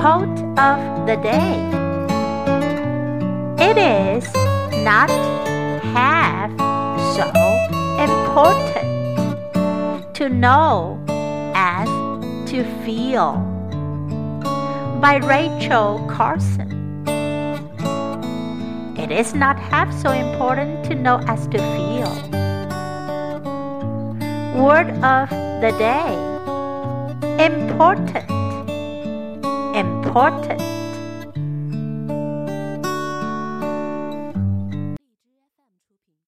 Quote of the day It is not half so important to know as to feel. By Rachel Carson. It is not half so important to know as to feel. Word of the day important important.